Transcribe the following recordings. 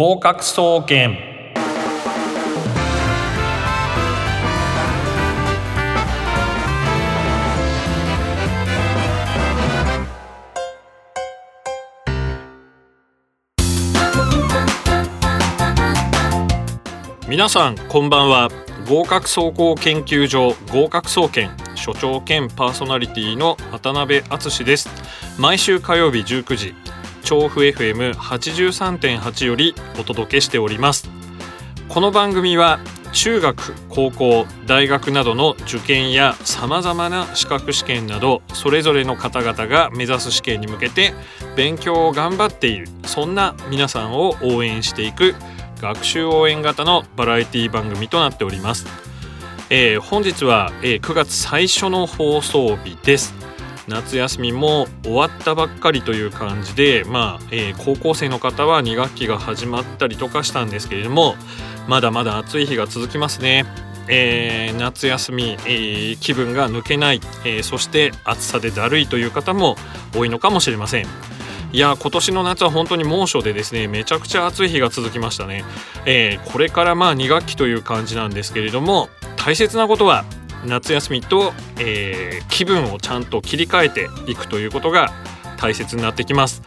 合格総研。皆さんこんばんは。合格総合研究所合格総研所長兼パーソナリティの渡辺敦です。毎週火曜日19時調布 FM83.8 よりお届けしております。この番組は中学高校大学などの受験やさまざまな資格試験などそれぞれの方々が目指す試験に向けて勉強を頑張っているそんな皆さんを応援していく学習応援型のバラエティ番組となっております、えー、本日は、え、9月最初の放送日です。夏休みも終わったばっかりという感じで、まあえー、高校生の方は2学期が始まったりとかしたんですけれどもまだまだ暑い日が続きますね。えー、夏休み、えー、気分が抜けない、えー、そして暑さでだるいという方も多いのかもしれませんいや今年の夏は本当に猛暑でですねめちゃくちゃ暑い日が続きましたね、えこれからまあ2学期という感じなんですけれども大切なことは夏休みと、えー、気分をちゃんと切り替えていくということが大切になってきます。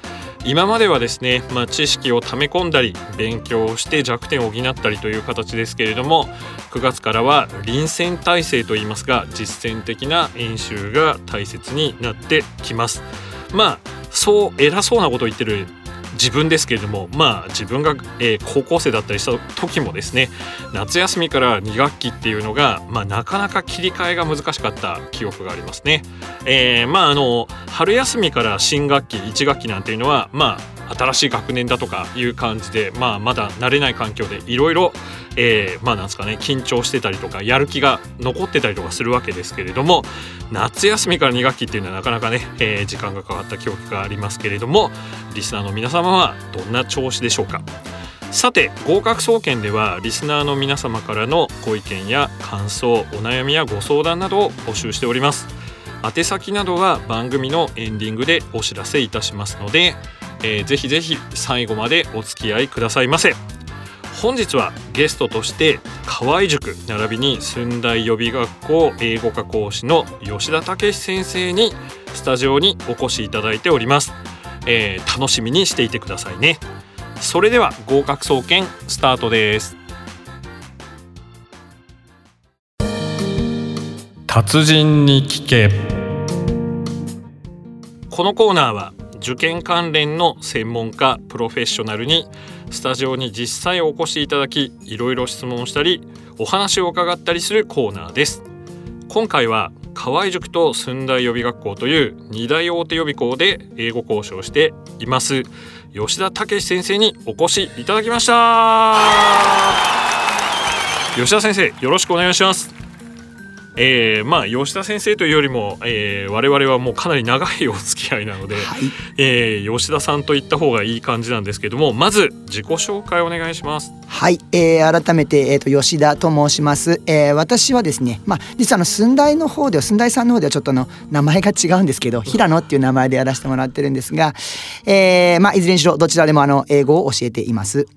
今まではですね、まあ、知識を溜め込んだり勉強をして弱点を補ったりという形ですけれども9月からは臨戦態勢といいますが実践的な演習が大切になってきます。まあそう偉そうなことを言ってる自分ですけれどもまあ自分が、えー、高校生だったりした時もですね夏休みから2学期っていうのが、まあ、なかなか切り替えが難しかった記憶がありますね。えー、まああの春休みから新学期1学期なんていうのはまあ新しい学年だとかいう感じで、まあ、まだ慣れない環境でいろいろまあなんですかね緊張してたりとかやる気が残ってたりとかするわけですけれども夏休みから2学期っていうのはなかなかね、えー、時間がかかった記憶がありますけれどもリスナーの皆様はどんな調子でしょうか？さて合格総研ではリスナーの皆様からのご意見や感想お悩みやご相談などを募集しております。宛先などは番組のエンディングでお知らせいたしますのでえー、ぜひぜひ最後までお付き合いくださいませ。本日はゲストとして河合塾並びに駿台予備学校英語科講師の吉田武先生にスタジオにお越しいただいております、えー、楽しみにしていてくださいね。それでは合格総研スタートです。達人に聞け。このコーナーは受験関連の専門家プロフェッショナルにスタジオに実際お越しいただきいろいろ質問したりお話を伺ったりするコーナーです。今回は河合塾と駿台予備学校という二大大手予備校で英語講師をしています吉田武先生にお越しいただきました。吉田先生よろしくお願いします。えー、まあ吉田先生というよりも、えー、我々はもうかなり長いお付き合いなので、はい、えー、吉田さんと言った方がいい感じなんですけどもまず自己紹介お願いします。はい、えー、改めて、えーと、吉田と申します、えー、私はですね、まあ、実はあの寸大の方では寸大さんの方ではちょっとの名前が違うんですけど平野っていう名前でやらせてもらってるんですが、えーまあ、いずれにしろどちらでもあの英語を教えています。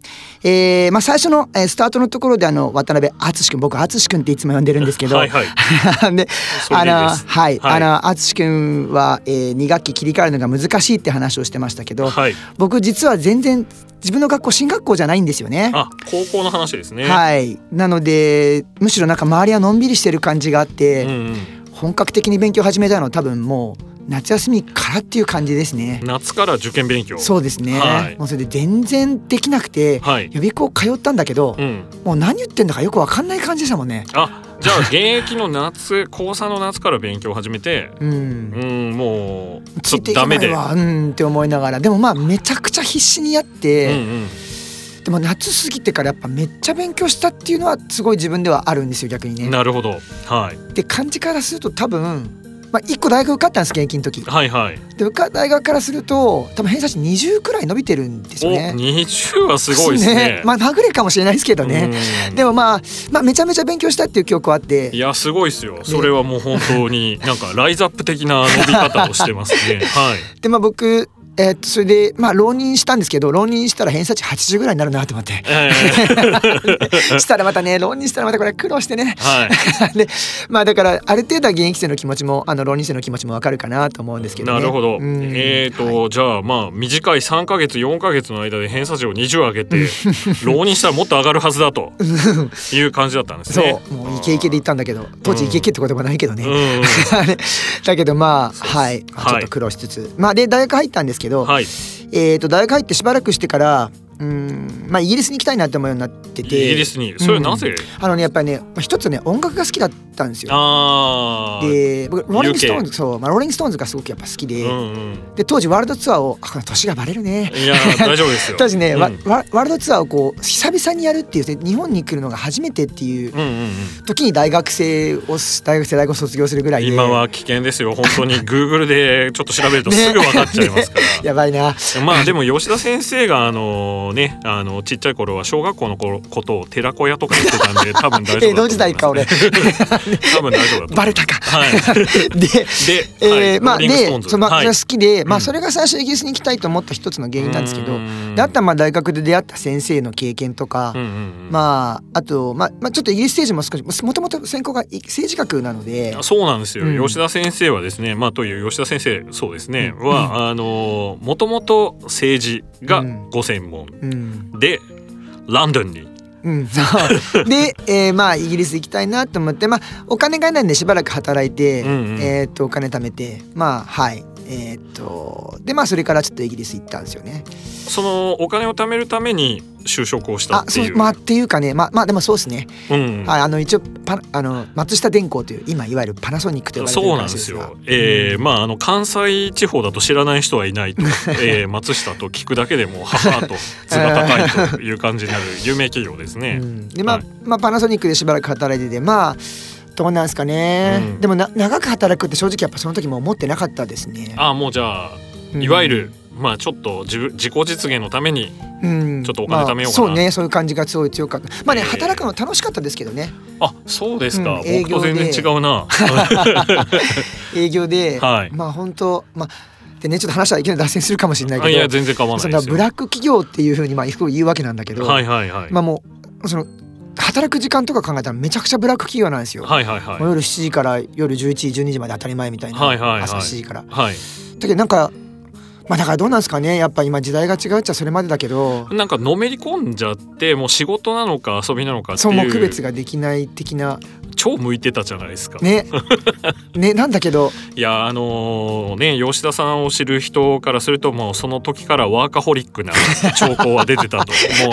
えーまあ、最初の、えー、スタートのところであの渡辺敦君僕敦君っていつも呼んでるんですけど、はいはい、であのはい、はい、あの敦君は、えー、2学期切り替えるのが難しいって話をしてましたけど、はい、僕実は全然自分の学校進学校じゃないんですよね。あ高校の話ですね。はい。なのでむしろなんか周りはのんびりしてる感じがあって、うんうん、本格的に勉強始めたのは多分もう夏休みからっていう感じですね。夏から受験勉強。そうですね、はい、もうそれで全然できなくて、はい、予備校通ったんだけど、うん、もう何言ってんだかよく分かんない感じでしたもんね。あじゃあ現役の夏高3の夏から勉強を始めてうん、うん、もうちょっとダメで。うんって思いながらでもまあめちゃくちゃ必死にやって、うんうん。でも夏過ぎてからやっぱめっちゃ勉強したっていうのはすごい自分ではあるんですよ逆にね。なるほど。はい。で感じからすると多分まあ、1個大学受かったんです現役の時。はいはい。で受か大学からすると多分偏差値20くらい伸びてるんですよね。20はすごいですね。ね。まあまぐれかもしれないですけどね。でもまあ、まあ、めちゃめちゃ勉強したっていう記憶はあって。いやすごいですよ。それはもう本当になんかライズアップ的な伸び方をしてますね。はい。でまあ僕えーっとそれでまあ浪人したんですけど浪人したら偏差値80ぐらいになるなと思って。え したらまたね浪人したらまたこれ苦労してね。ーはい。でまあだからある程度は現役生の気持ちもあの浪人生の気持ちもわかるかなと思うんですけどね。なるほど。うん。えっ、と、はい。じゃあまあ短い3ヶ月4ヶ月の間で偏差値を20上げて 浪人したらもっと上がるはずだと。いう感じだったんですそね。う。もうイケイケで行ったんだけど当時イケイケってこともないけどね。うんうんだけどまあはい、まあはいちょっと苦労しつつ、まあで大学入ったんですけど、はい。えー、と大学入ってしばらくしてからうんまあイギリスに行きたいなって思うようになってイてギリスにそれはなぜ？あのねやっぱりねまあ一つね音楽が好きだったんですよ。ああ。で僕ローリング・ストーンズそう、まあ、ローリング・ストーンズがすごくやっぱ好きで、うんうん。で当時ワールドツアーをあ年がバレるね。いや大丈夫ですよ。当時ね、うんわわワールドツアーをこう久々にやるっていう日本に来るのが初めてっていううんうんうん。時に大学生を大学生大学を卒業するぐらいで今は危険ですよ本当に Google でちょっと調べるとすぐ分かっちゃいますから。やばいなまあでも吉田先生があのねあのちっちゃい頃は小学校の頃ことを寺子屋とか言ってたんで 多分大丈夫だと思います江戸時代か俺。多分大丈夫だバレたか。はい。でで、えはい。ーまあでそのまあはい好きで、まうん。あそれが最初イギリスに行きたいと思った一つの原因なんですけど、うん。であとはまあ大学で出会った先生の経験とか、うんうんうん。まああとまあまあちょっとイギリス政治も少しもともと専攻がい政治学なので、そうなんですよ、うん。吉田先生はですねまあという吉田先生そうですね、うん。はあのもともと政治がうん。ご専門。うん。で、ランドンに。うん、そう。で、えーまあイギリス行きたいなと思って、まあお金がないんでしばらく働いて、うんうん。えーっとお金貯めて、まあはい。えーっとでまあそれからちょっとイギリス行ったんですよね。そのお金を貯めるために就職をしたあっていう。そうまあっていうかねまあまあでもそうですね。うんはいあの一応パあの松下電工という今いわゆるパナソニックと呼ばれてるそうなんですよ。えーまああの関西地方だと知らない人はいないと、えー、松下と聞くだけでもははと図が高いという感じになる有名企業ですね。うんでまあ、はいまあパナソニックでしばらく働いててまあどうなんですかね、うん。でもな長く働くって正直やっぱその時も思ってなかったですね。あもうじゃあうん。いわゆる、まあちょっと自分自己実現のためにうん。ちょっとお金貯めようかな。まあそうね。そういう感じがすごい強かった。まあね、えー。働くの楽しかったですけどね。あそうですか、うん営業で。僕と全然違うな。営業で、はい。まあ本当まあでねちょっと話はいきなり脱線するかもしれないけどあいや全然構わないブラック企業っていうふうにまあ言うわけなんだけど、はいはいはい。まあもうその働く時間とか考えたらめちゃくちゃブラック企業なんですよ。はいはいはい夜7時から夜11時12時まで当たり前みたいな、はいはいはい朝7時から。はい。だけどなんかまあだからどうなんですかね。やっぱ今時代が違うっちゃそれまでだけど。なんかのめり込んじゃってもう仕事なのか遊びなのかってそうもう区いう別ができない的な。超向いてたじゃないですか。ね。ねなんだけど。いやあのね吉田さんを知る人からするともうその時からワーカホリックな兆候は出てたと。も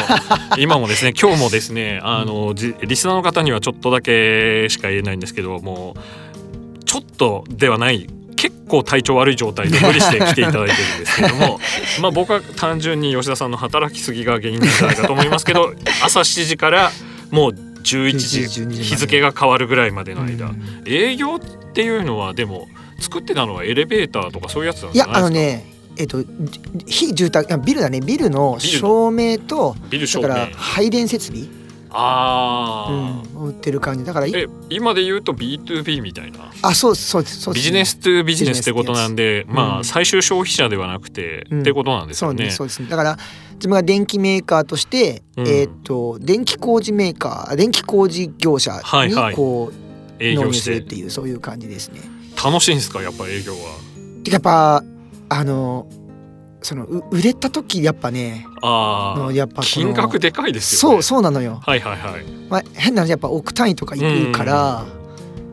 う今もですね今日もですねあのじリスナーの方にはちょっとだけしか言えないんですけどもうちょっとではない結構体調悪い状態で無理して来ていただいてるんですけども まあ僕は単純に吉田さんの働きすぎが原因なんじゃないかと思いますけど 朝7時からもう11 11時12時ま時で日付が変わるぐらいまでの間、うん。営業っていうのはでも作ってたのはエレベーターとかそういうやつなんですか？あのねえっと非住宅あビルだね。ビルの照明とビル照明。だから配電設備、ああ、うん、売ってる感じ。だからいえ今で言うと B2B みたいな。あそうそうですそうですビジネス2ビジネスってことなんでまうん。あ最終消費者ではなくて、うん。ってことなんですそうねよね。そうです。ねだから自分が電気メーカーとして、うん。えっと電気工事メーカー電気工事業者にはいはい。こう営業し納入するってていうそういう感じですね。楽しいんですか？やっぱ営業は。てかやっぱあのそのう売れた時やっぱねあやっぱ金額でかいですよね。そうそうなのよ。はいはいはい。まあ、変な話やっぱ億単位とか行くから、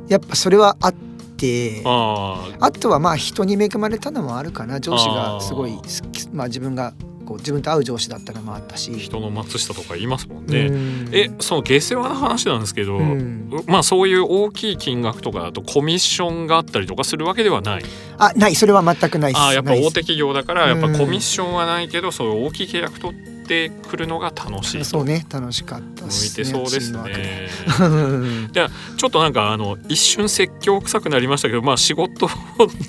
やっぱそれはあってああとはまあ人に恵まれたのもあるかな上司がすごい好きまあ自分がこう自分と合う上司だったのもあったし。あ人の松下とか言いますもんうね。んえその下世話な話なんですけど、うんまあそういう大きい金額とかだとコミッションがあったりとかするわけではない。あないそれは全くないです。あーやっぱ大手企業だからやっぱうんコミッションはないけどそういう大きい契約取ってくるのが楽しいそうね楽しかったっ向いすてそうですね。うん ちょっとなんかあの一瞬説教臭くなりましたけどまあ仕事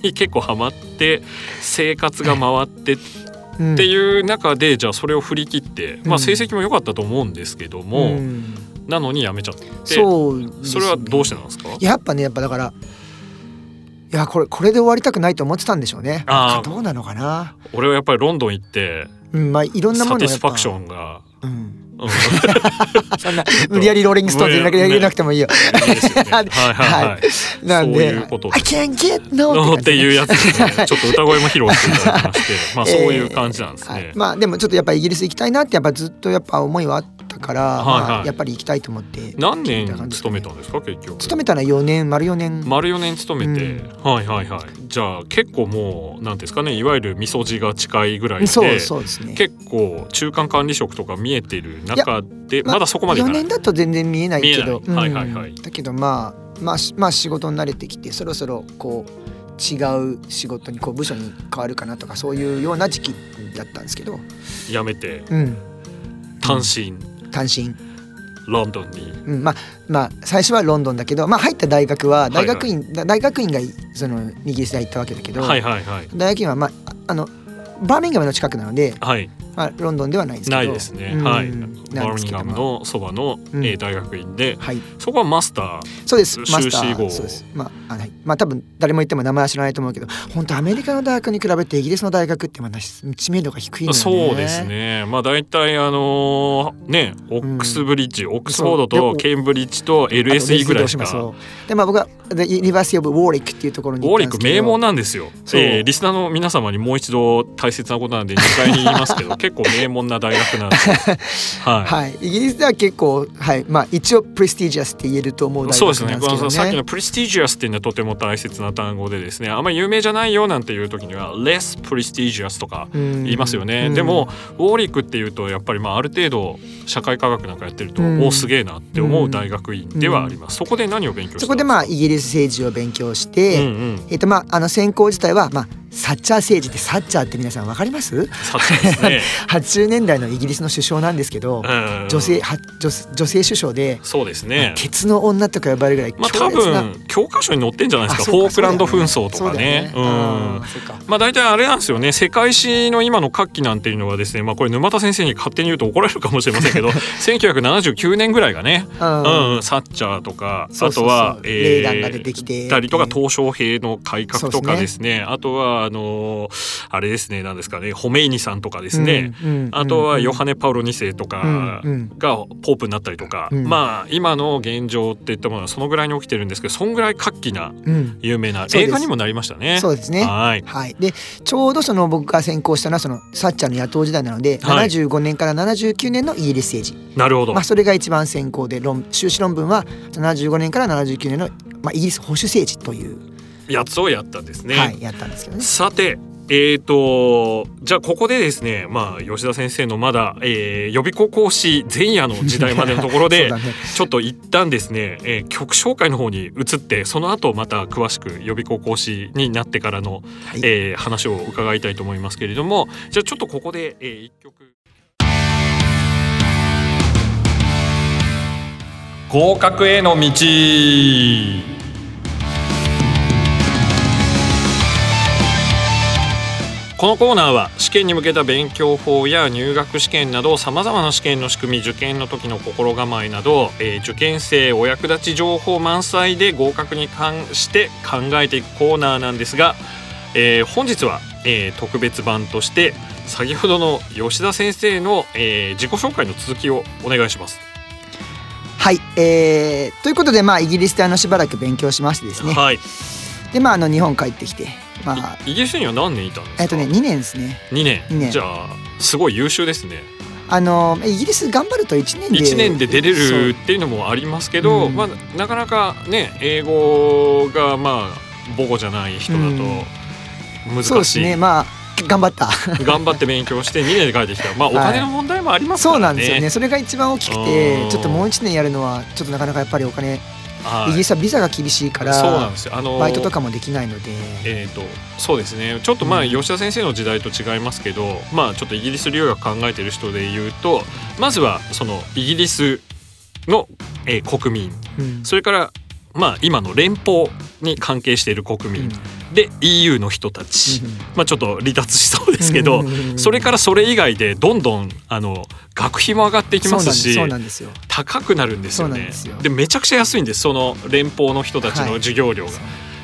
に結構ハマって生活が回ってっうん。ていう中でじゃあそれを振り切ってまあ成績も良かったと思うんですけども、うん。なのに辞めちゃってそうね。それはどうしてなんですか？やっぱねやっぱだからいやこれこれで終わりたくないと思ってたんでしょうね。あー。どうなのかな。俺はやっぱりロンドン行ってうんまあいろんなもサのをやっぱ。ティスファクションが、うん。うん、そんな無理やりローリングストーンズ入れなくてもいいよ。なんで、I can't get no の っていうやつ。ちょっと歌声も披露していただきまして、まあ そういう感じなんですね。でもちょっとやっぱイギリス行きたいなってやっぱずっとやっぱ思いはあったから、はいはい。まあ、やっぱり行きたいと思って何年勤めたんですか結局？勤めたのは4年丸4年、丸4年勤めて、はいはいはい。じゃあ結構もうなんですかね、いわゆる味噌汁が近いぐらいで、そうそうですね。結構中間管理職とか見えてる中でまあまだそこまでい4かない。年だと全然見えないけど見えない。はいはいはい。うん。だけどまあまあしまあ仕事に慣れてきてそろそろこう違う仕事にこう部署に変わるかなとかそういうような時期だったんですけど、辞めてうん、単身単身ロンドンに。うん、まあまあ最初はロンドンだけど、まあ、入った大学ははいはい大学院、だ大学院がそのイギリスで行ったわけだけど、はいはいはい大学院は、まあ、ああのバーミンガムの近くなので、はい。まあ、ロンドンではないんですけど。ないですね。うん。はい。バーミンガムのそばの、うん。えー大学院で、はい。そこはマスター。そうです。マスタ修士号ー。そうです。まああはい。まあ多分誰も言っても名前は知らないと思うけど本当アメリカの大学に比べてイギリスの大学ってまだ知名度が低いね。そうですね。まあ大体あのーね、オックスブリッジ、オックスフォードとケンブリッジと LSE ぐらいしか。でまあ僕はで University of Warwick っていうところにウォーリック名門なんですよ、えーリスナーの皆様にもう一度大切なことなんで2回に言いますけど 結構名門な大学なんで、はい。はい、イギリスでは結構、はい、まあ一応 prestigious って言えると思う大そうですね。学なんですけどね。さっきのプレスティジアスっていうのはとても大切な単語でですね。あんまり有名じゃないよなんていう時には less prestigious とか言言いますよね、でもウォーリックっていうとやっぱりまあある程度社会科学なんかやってると、うん。おおすげえなって思う大学院ではあります、そこで何を勉強そこでまあイギリス政治を勉強して、うんうん。えっ、とまああの専攻自体はまあサッチャー政治ってサッチャーって皆さんわかります？ね、?80 年代のイギリスの首相なんですけど、うん女性は女女性首相で、そうですね。ケツの女とか呼ばれるぐらいまあ多分教科書に載ってんじゃないですか。フォークランド紛争とかね。まあ大体あれなんですよね。世界史の今の活気なんていうのはですねまあこれ沼田先生に勝手に言うと怒られるかもしれませんけど 1979年ぐらいがね、うん。うんうん、サッチャーとかあとはレーガンが出てきてたりとか東小平の改革とかでですね。あとはあのあれですねなんですかねホメイニさんとかですね、うんうんあとはヨハネネ・パウロ2世とかがポープになったりとか、うん。まあ今の現状っていったものはそのぐらいに起きてるんですけどそんぐらい活気なうん。有名な映画にもなりましたね。そうですね。はい。はい、でちょうどその僕が専攻したのはそのサッチャーの野党時代なので、はい。75年から79年のイギリス政治、なるほど、まあ、それが一番専攻で論修士論文は75年から79年の、まあ、イギリス保守政治という、やつをやったんですね。はい、やったんですけどね。さてえー、とじゃあここでですねまあ吉田先生のまだ、えー予備校講師前夜の時代までのところで だねちょっと一旦ですね、えー曲紹介の方に移ってその後また詳しく予備校講師になってからの、はいえー話を伺いたいと思いますけれどもじゃあちょっとここで、えー一曲合格への道このコーナーは試験に向けた勉強法や入学試験などさまざまな試験の仕組み受験の時の心構えなど、えー受験生お役立ち情報満載で合格に関して考えていくコーナーなんですが、えー本日は、えー特別版として先ほどの吉田先生の、えー自己紹介の続きをお願いします。はい、えーということで、まあ、イギリスであのしばらく勉強しましてですねはい、で、まあ、あの日本帰ってきて、まあいイギリスには何年いたんですか？えっとね、2年ですね。2年。二年。じゃあすごい優秀ですね。あのイギリス頑張ると1年で1年で出れるっていうのもありますけど、う。ん。まあ、なかなかね英語がまあ母語じゃない人だと難しい、そうですね。まあ頑張った。頑張って勉強して2年で帰ってきた。まあお金の問題もありますからね、そうなんですよね。それが一番大きくうん。てちょっともう1年やるのはちょっとなかなかやっぱりお金はい。イギリスはビザが厳しいからそうなんですよ。あのバイトとかもできないので。えー、とそうですね。ちょっとまあうん。吉田先生の時代と違いますけど、まあちょっとイギリス留学考えてる人で言うとまずはそのイギリスの、えー国民。うん。それからまあ今の連邦に関係している国民、うんで EU の人たち、うんまあちょっと離脱しそうですけど、それからそれ以外でどんどんあの学費も上がっていきますし高くなるんですよね。でめちゃくちゃ安いんですその連邦の人たちの授業料が。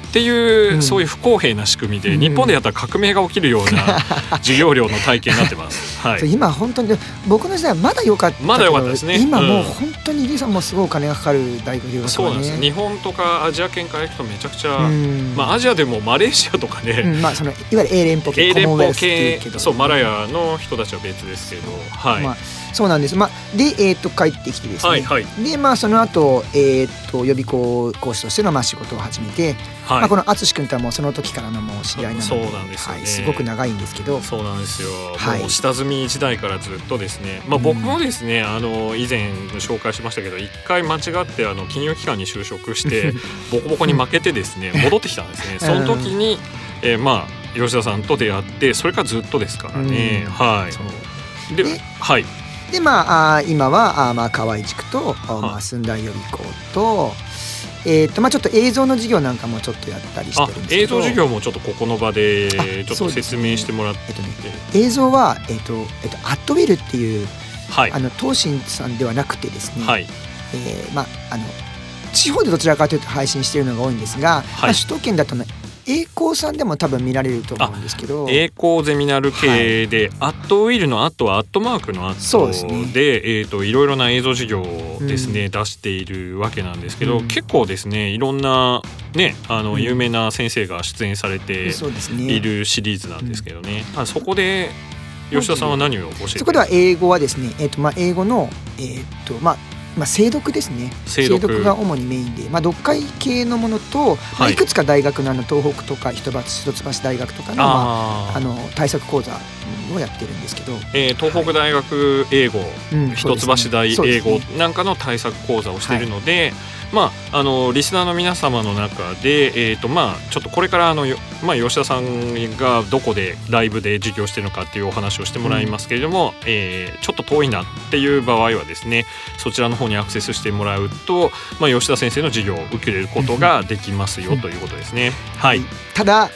っていう、うんそういう不公平な仕組みで、うん日本でやったら革命が起きるような 授業料の体系になってます。はい。今本当に僕の時代はまだ良かったまだ良かったですね今もううん本当にリさんもすごいお金がかかる大学留学はそうなんです。ね日本とかアジア圏から行くとめちゃくちゃ、うんまあアジアでもマレーシアとかね、うんまあそのいわゆる英連邦系英連邦系そうマラヤの人たちは別ですけど、はい、まあそうなんです。まあでえっ、と帰ってきてですね。はいはいでまあその後えっ、と予備校講師としてのまあ仕事を始めて、はい、まあこの淳君とはもうその時からのもう知り合いなので、そうなんですよねはいすごく長いんですけど、そうなんですよ、はい。下積み時代からずっとですね、まあ、うん僕もですね、あの以前紹介しましたけど一回間違ってあの金融機関に就職して ボコボコに負けてですね戻ってきたんですね。その時に、えーまあ吉田さんと出会ってそれからずっとですからね、うん。はい。でではい。でまあ今はあーまあ河合塾と、あーまはいあ寸大予備校と。えーとまあ、ちょっと映像の授業なんかもちょっとやったりしてあるんですけど。映像授業もちょっとここの場であちょっと説明してもらって。えっとね映像は、えっとえっと、アットウィルっていうはい。あの東進さんではなくてですね、はい。えーまああの地方でどちらかというと配信しているのが多いんですが、まあ、首都圏だとね栄光さんでも多分見られると思うんですけど。栄光ゼミナル系で、アットウィルのアットはアットマークのアそうットででえー、といろいろな映像授業をですね、出しているわけなんですけど、うん。結構ですねいろんなねあのうん。有名な先生が出演されているシリーズなんですけどね、あそこで吉田さんは何を教えてそこでは英語はですね、えーとまあ、英語の、えーとまあまあ、精読ですね。精読。が主にメインで、まあ、読解系のものと、まあ、はい。いくつか大学のあの東北とか一橋一橋大学とかの,、まあ、あの対策講座をやってるんですけど、えー東北大学英語、うん一橋大英語なんかの対策講座をしているので、まあ、あのリスナーの皆様の中で、えーとまあ、ちょっとこれからあの、よまあ、吉田さんがどこでライブで授業してるのかっていうお話をしてもらいますけれども、えーちょっと遠いなっていう場合はですねそちらの方にアクセスしてもらうと、まあ、吉田先生の授業を受けれることができますよということですね。はい、ただ、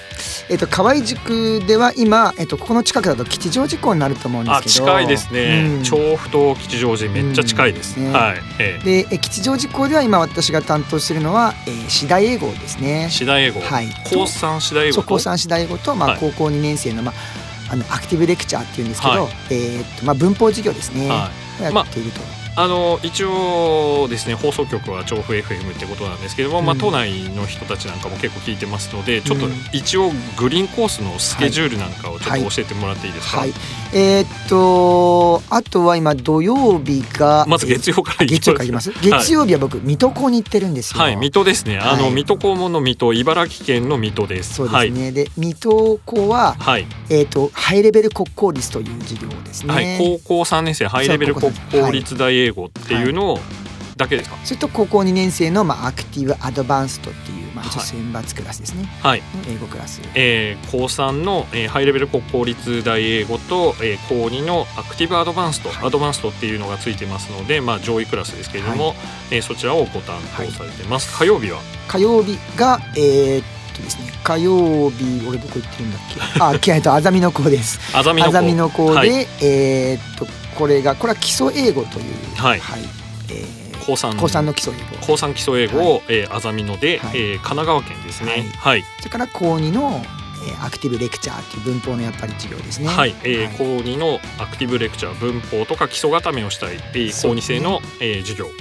えっと河合塾では今、えっとここの近くだと吉祥寺校になると思うんですけど。あ近いですね、うん。調布と吉祥寺めっちゃ近いです。うん。ねはい、えーでえ吉祥寺校では今私が担当しているのは、えー、次第英語ですね。次第英語、はい。高三次第そう高三次第英語と、まあはい。高校2年生の,、まあ、あのアクティブレクチャーっていうんですけど、はい。えーっとまあ、文法授業ですね、はい。をやっていると。あの一応ですね放送局は調布 FM ってことなんですけども、まあ、うん都内の人たちなんかも結構聞いてますのでちょっとうん一応グリーンコースのスケジュールなんかをちょっと教えてもらっていいですか、はい、えーっとあとは今土曜日がまず月曜からえー月曜からいきます？月曜日は僕水戸校に行ってるんですよ。はい水戸ですね。あの、はい水戸黄門の水戸茨城県の水戸です。そうですね、で水戸校は、はい、えーっとハイレベル国公立という授業ですね。はい、高校3年生ハイレベル国公立大英語っていうのをだけですか？それと高校2年生の、まあ、アクティブアドバンストっていう、まあ、選抜クラスですね、はい。英語クラス。えー、高3の、えーハイレベル国公立大英語と、えー、高2のアクティブアドバンスト、はい。アドバンストっていうのがついてますので、まあ、上位クラスですけれども、えーそちらをご担当されてます、火曜日は？火曜日がえーっとですね火曜日俺どこ行ってるんだっけ？あっ とあざみの子です。あざみの子あざみの子で、はい。えーっとこれがこれは基礎英語というはい。えー高3高3の基礎英語。高3基礎英語を、えーあざみので、はい。えー神奈川県ですね。はい、それから高2の、えーアクティブレクチャーっていう文法のやっぱり授業ですね。はい。えーはい。高2のアクティブレクチャー文法とか基礎固めをしたい、えー高2そうですね。生の、えー授業、はい。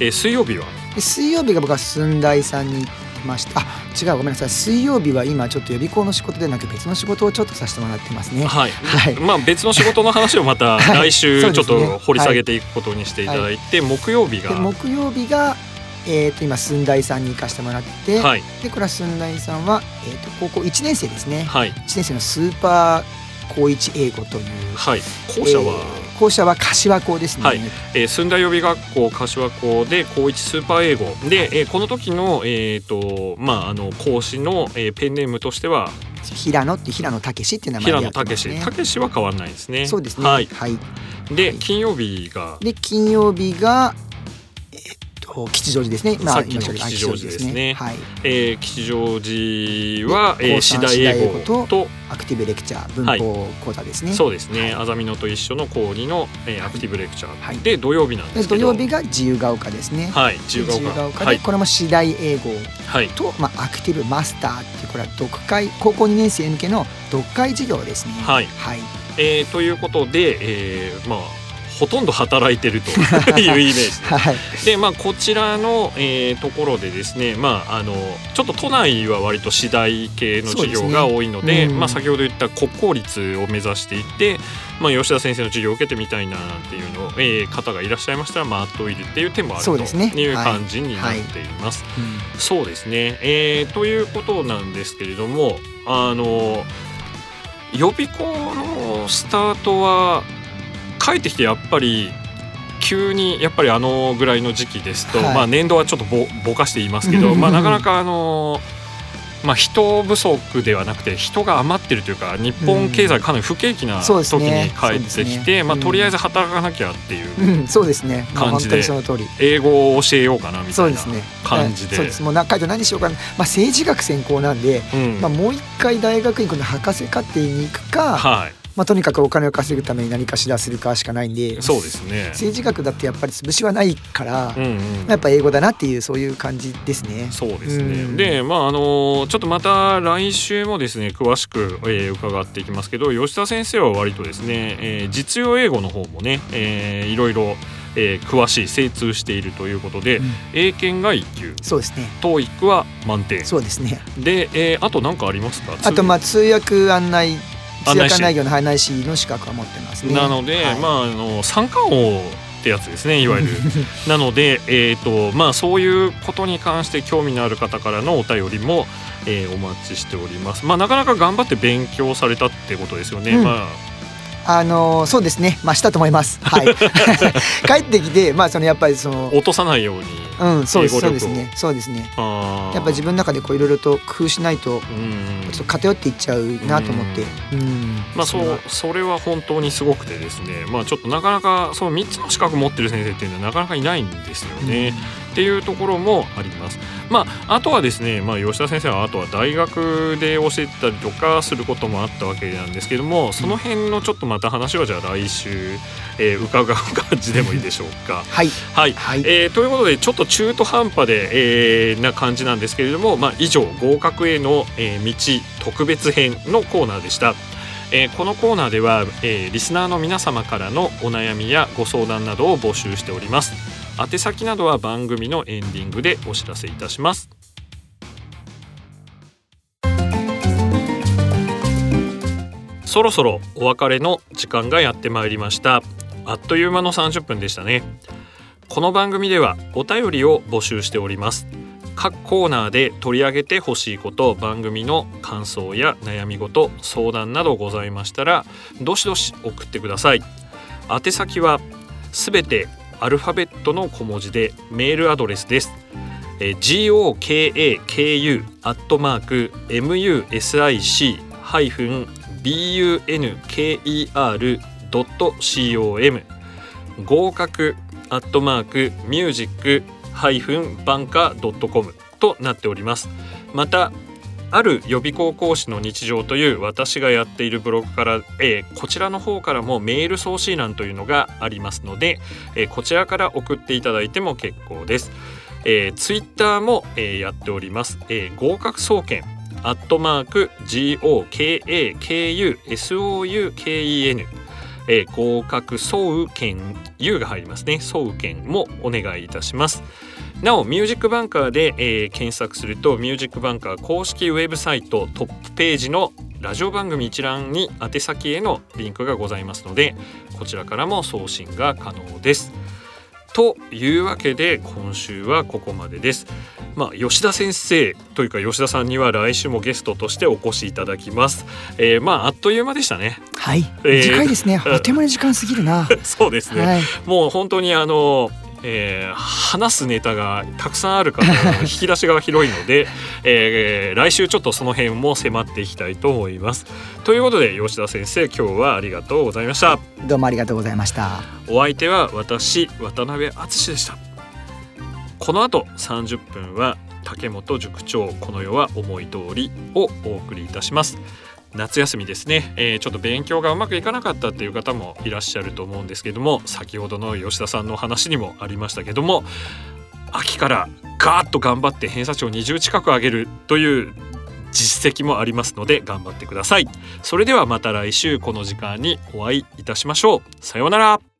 えー水曜日は？で水曜日が僕は寸大さんに行ってました。あ違うごめんなさい。水曜日は今ちょっと予備校の仕事でなく別の仕事をちょっとさせてもらってますね。はい、はい。まあ別の仕事の話をまた はい。来週ちょっと掘り下げていくことにしていただいて、木曜日がで木曜日がえー、と今寸大さんに行かせてもらって、はい。でこれは寸大さんは、えー、と高校1年生ですね。はい。1年生のスーパー高一英語というはい。校舎は、えー校舎は柏校ですね、はい。えー寸大予備学校柏校で高一スーパー英語。で、えーこの時のえっ、とまああの講師の、えーペンネームとしては平野って平野武っていう名前で平野武武史は変わらないですね。そうですね。はい。はい、で、はい。金曜日が？で金曜日が吉祥寺ですね。さっきの吉祥寺ですね。はい。えー吉祥寺は、えー、高次第第英語英語とアクティブレクチャー文法講座ですね。そうですね、はい。あざみのと一緒の講義の、えーアクティブレクチャー、はい。で土曜日なんでですけど。土曜日が自由が丘ですね。はい自由が丘。で、はい。これも次第英語はい。と、まあ、アクティブマスターっていうこれは読解高校2年生向けの読解授業ですね。はい。はい。えーということで、えーまあほとんど働いてると いうイメージ。ですはい。でまあこちらの、えーところでですねまああのちょっっと都内は割と次第系の授業が多いのでねうん。まあ、先ほど言った国公立を目指していって、まあ、吉田先生の授業を受けてみたいなっていうのを、えー方がいらっしゃいましたら、まあ、アットウィルっていう手もあるとそうですね。いうはい感じになっています。うん。そうですね、えーということなんですけれどもあの予備校のスタートは帰ってきてやっぱり急にやっぱりあのぐらいの時期ですと、はいまあ年度はちょっとぼぼかして言いますけど、まあ、なかなかあのまあ、人不足ではなくて人が余ってるというか日本経済かなり不景気な時にね帰ってきて、まあ、とりあえず働かなきゃっていううん、そうですね。感じで。英語を教えようかなみたいなそうですね。感じで。そうです。もうな書いて何しようかな。まあ政治学専攻なんで、うんまあもう一回大学に行くの博士課程に行くか、はいまあとにかくお金を稼ぐために何かしらするかしかないんで、そうですね。政治学だってやっぱり潰しはないから、うんうんやっぱ英語だなっていうそういう感じですね。そうですね。うんで、まああのちょっとまた来週もですね詳しく、えー伺っていきますけど、吉田先生は割とですね、えー実用英語の方もね、えーいろいろ、えー詳しい精通しているということで、うん英検が1級、そうですね。TOEIC は満点。そうですね。で、えーあと何かありますか？あとまあ通訳案内通訳案内業のの資格は持ってますね。なので、はいまああの三冠王ってやつですねいわゆる。なのでえっ、とまあそういうことに関して興味のある方からのお便りも、えーお待ちしております。まあなかなか頑張って勉強されたってことですよね、うん。まあのそうですね。まあしたと思います。はい。帰ってきてまあそのやっぱりそのあ落とさないようにうんそうですそうですねそうですね。やっぱ自分の中でこういろいろと工夫しないとうんうんちょっと偏っていっちゃうなと思って。うん。まあそれはうそれは本当にすごくてですねまあちょっとなかなかその3つの資格持ってる先生っていうのはなかなかいないんですよね。っていうところもあります。まあ、あとはですね、まあ、吉田先生はあとは大学で教えてたりとかすることもあったわけなんですけどもその辺のちょっとまた話はじゃあ来週、えー伺う感じでもいいでしょうか。はいはい、はい。えーということでちょっと中途半端で、えーな感じなんですけれども、まあ、以上合格への、えー道特別編のコーナーでした。えーこのコーナーでは、えーリスナーの皆様からのお悩みやご相談などを募集しております宛先などは番組のエンディングでお知らせいたします。そろそろお別れの時間がやってまいりました。あっという間の30分でしたね。この番組ではお便りを募集しております。各コーナーで取り上げてほしいこと番組の感想や悩み事相談などございましたらどしどし送ってください。宛先はすべてアルファベットの小文字でメールアドレスです。えー GOKAKU アットマーク MUSIC ハイフン BUNKER ドット COM 合格アットマークミュージックハイフンバンカドットコムとなっております。またある予備校講師の日常という私がやっているブログから、えーこちらの方からもメール送信欄というのがありますので、えーこちらから送っていただいても結構です。えー、ツイッターも、えーやっております。えー合格総研アットマーク GOKAKUSOUKEN えー合格総研 U が入りますね総研もお願いいたしますなおミュージックバンカーで、えー検索するとミュージックバンカー公式ウェブサイトトップページのラジオ番組一覧に宛先へのリンクがございますのでこちらからも送信が可能ですというわけで今週はここまでです。まあ、吉田先生というか吉田さんには来週もゲストとしてお越しいただきます。えー、まああっという間でしたね。はい。えー短いですね。あっという間に時間過ぎるな。そうですね。はい。もう本当にあの、えー話すネタがたくさんあるから引き出しが広いので、えー来週ちょっとその辺も迫っていきたいと思います。ということで吉田先生今日はありがとうございました。どうもありがとうございました。お相手は私渡辺敦でした。この後30分は竹本塾長この世は思い通りをお送りいたします夏休みですね、えー、ちょっと勉強がうまくいかなかったっていう方もいらっしゃると思うんですけども先ほどの吉田さんの話にもありましたけども秋からガーッと頑張って偏差値を20近く上げるという実績もありますので頑張ってください。それではまた来週この時間にお会いいたしましょう。さようなら。